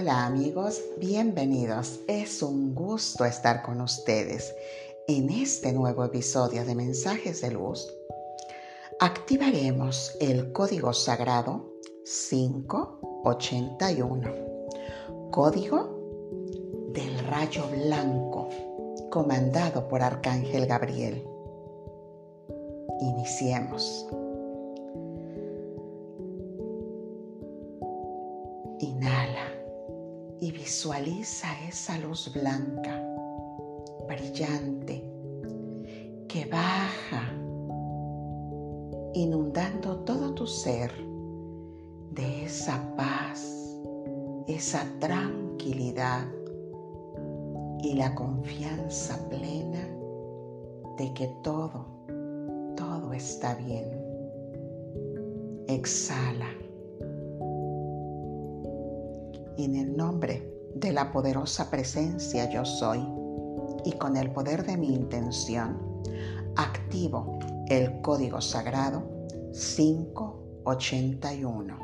Hola amigos, bienvenidos. Es un gusto estar con ustedes en este nuevo episodio de Mensajes de Luz. Activaremos el código sagrado 581, código del rayo blanco, comandado por Arcángel Gabriel. Iniciemos. Visualiza esa luz blanca, brillante, que baja, inundando todo tu ser de esa paz, esa tranquilidad y la confianza plena de que todo, todo está bien. Exhala en el nombre de la poderosa presencia yo soy y con el poder de mi intención, activo el código sagrado 581.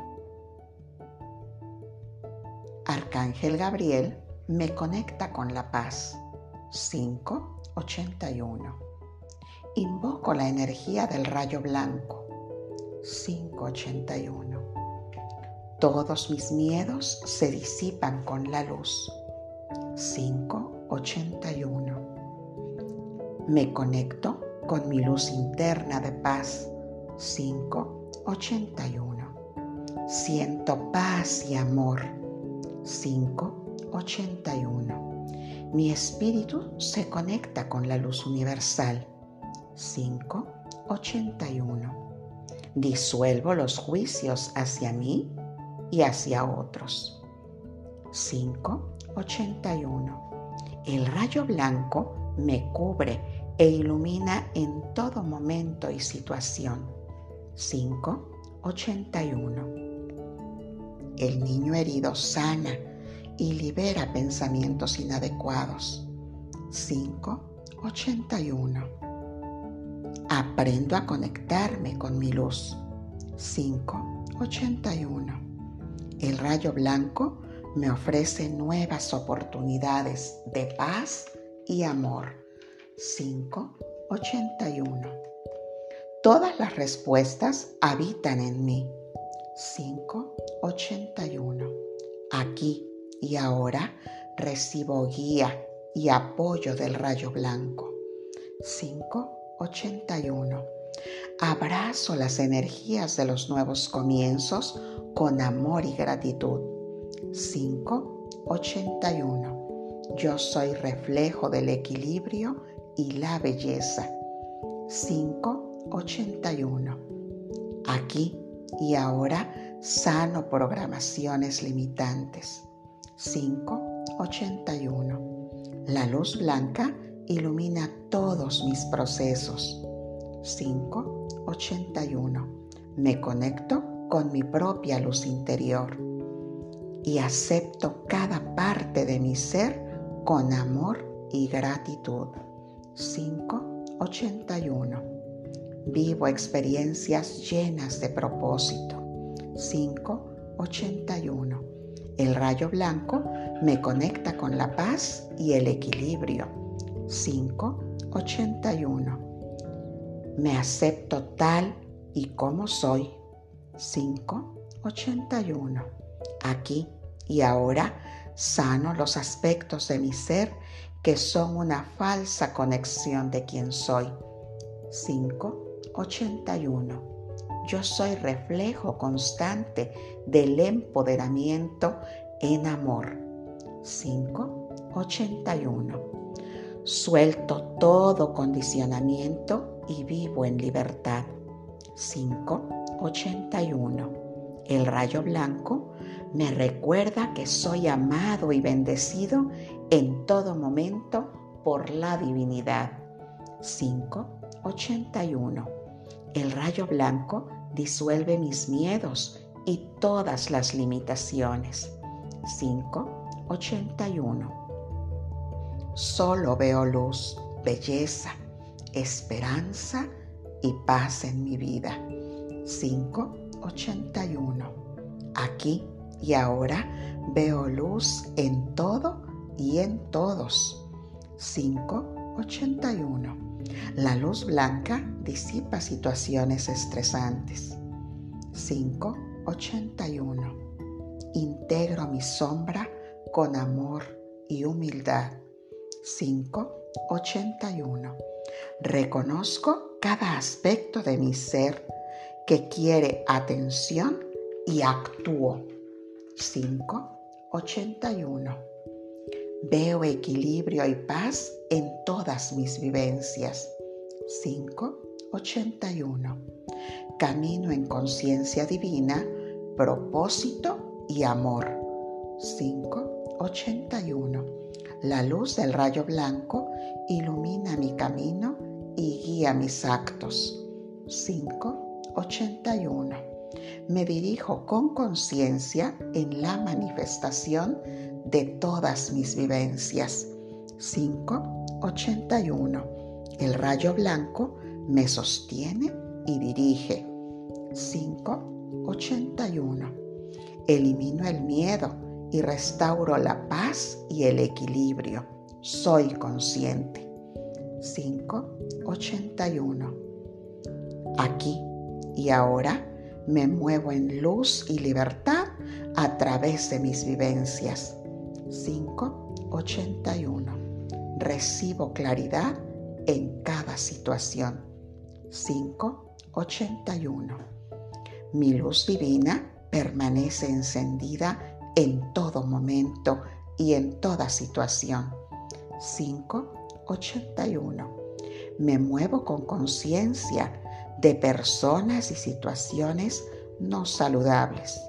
Arcángel Gabriel me conecta con la paz 581. Invoco la energía del rayo blanco 581 todos mis miedos se disipan con la luz. 581. Me conecto con mi luz interna de paz. 581. Siento paz y amor. 581. Mi espíritu se conecta con la luz universal. 581. Disuelvo los juicios hacia mí y hacia otros. 5.81. El rayo blanco me cubre e ilumina en todo momento y situación. 5.81. El niño herido sana y libera pensamientos inadecuados. 5.81. Aprendo a conectarme con mi luz. 5.81 el rayo blanco me ofrece nuevas oportunidades de paz y amor. 581. Todas las respuestas habitan en mí. 581. Aquí y ahora recibo guía y apoyo del rayo blanco. 581. Abrazo las energías de los nuevos comienzos con amor y gratitud. 581. Yo soy reflejo del equilibrio y la belleza. 581. Aquí y ahora sano programaciones limitantes. 581. La luz blanca ilumina todos mis procesos. 581. Me conecto con mi propia luz interior y acepto cada parte de mi ser con amor y gratitud. 581. Vivo experiencias llenas de propósito. 581. El rayo blanco me conecta con la paz y el equilibrio. 581. Me acepto tal y como soy 581. Aquí y ahora sano los aspectos de mi ser que son una falsa conexión de quien soy. 581. Yo soy reflejo constante del empoderamiento en amor. 581. Suelto todo condicionamiento y vivo en libertad. 5 81. El rayo blanco me recuerda que soy amado y bendecido en todo momento por la divinidad. 581. El rayo blanco disuelve mis miedos y todas las limitaciones. 581. Solo veo luz, belleza, esperanza y paz en mi vida. 581. Aquí y ahora veo luz en todo y en todos. 581. La luz blanca disipa situaciones estresantes. 581. Integro mi sombra con amor y humildad. 581. Reconozco cada aspecto de mi ser que quiere atención y actúo. 581. Veo equilibrio y paz en todas mis vivencias. 581. Camino en conciencia divina, propósito y amor. 581. La luz del rayo blanco ilumina mi camino y guía mis actos. 581. Me dirijo con conciencia en la manifestación de todas mis vivencias. 581. El rayo blanco me sostiene y dirige. 581. Elimino el miedo y restauro la paz y el equilibrio. Soy consciente. 581. Aquí y ahora me muevo en luz y libertad a través de mis vivencias. 581. Recibo claridad en cada situación. 581. Mi luz divina permanece encendida en todo momento y en toda situación. 581. Me muevo con conciencia de personas y situaciones no saludables.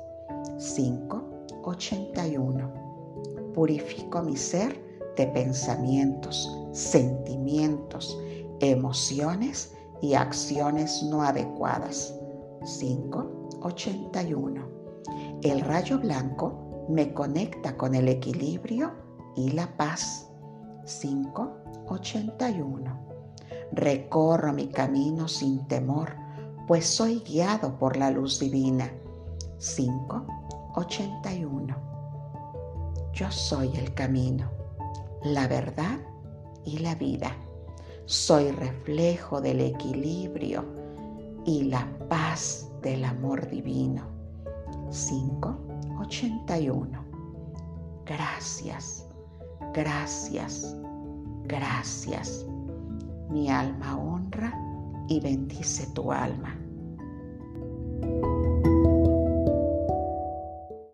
581 purifico mi ser de pensamientos, sentimientos, emociones y acciones no adecuadas. 581. El rayo blanco me conecta con el equilibrio y la paz. 581. Recorro mi camino sin temor, pues soy guiado por la luz divina. 581 yo soy el camino, la verdad y la vida. Soy reflejo del equilibrio y la paz del amor divino. 581. Gracias, gracias, gracias. Mi alma honra y bendice tu alma.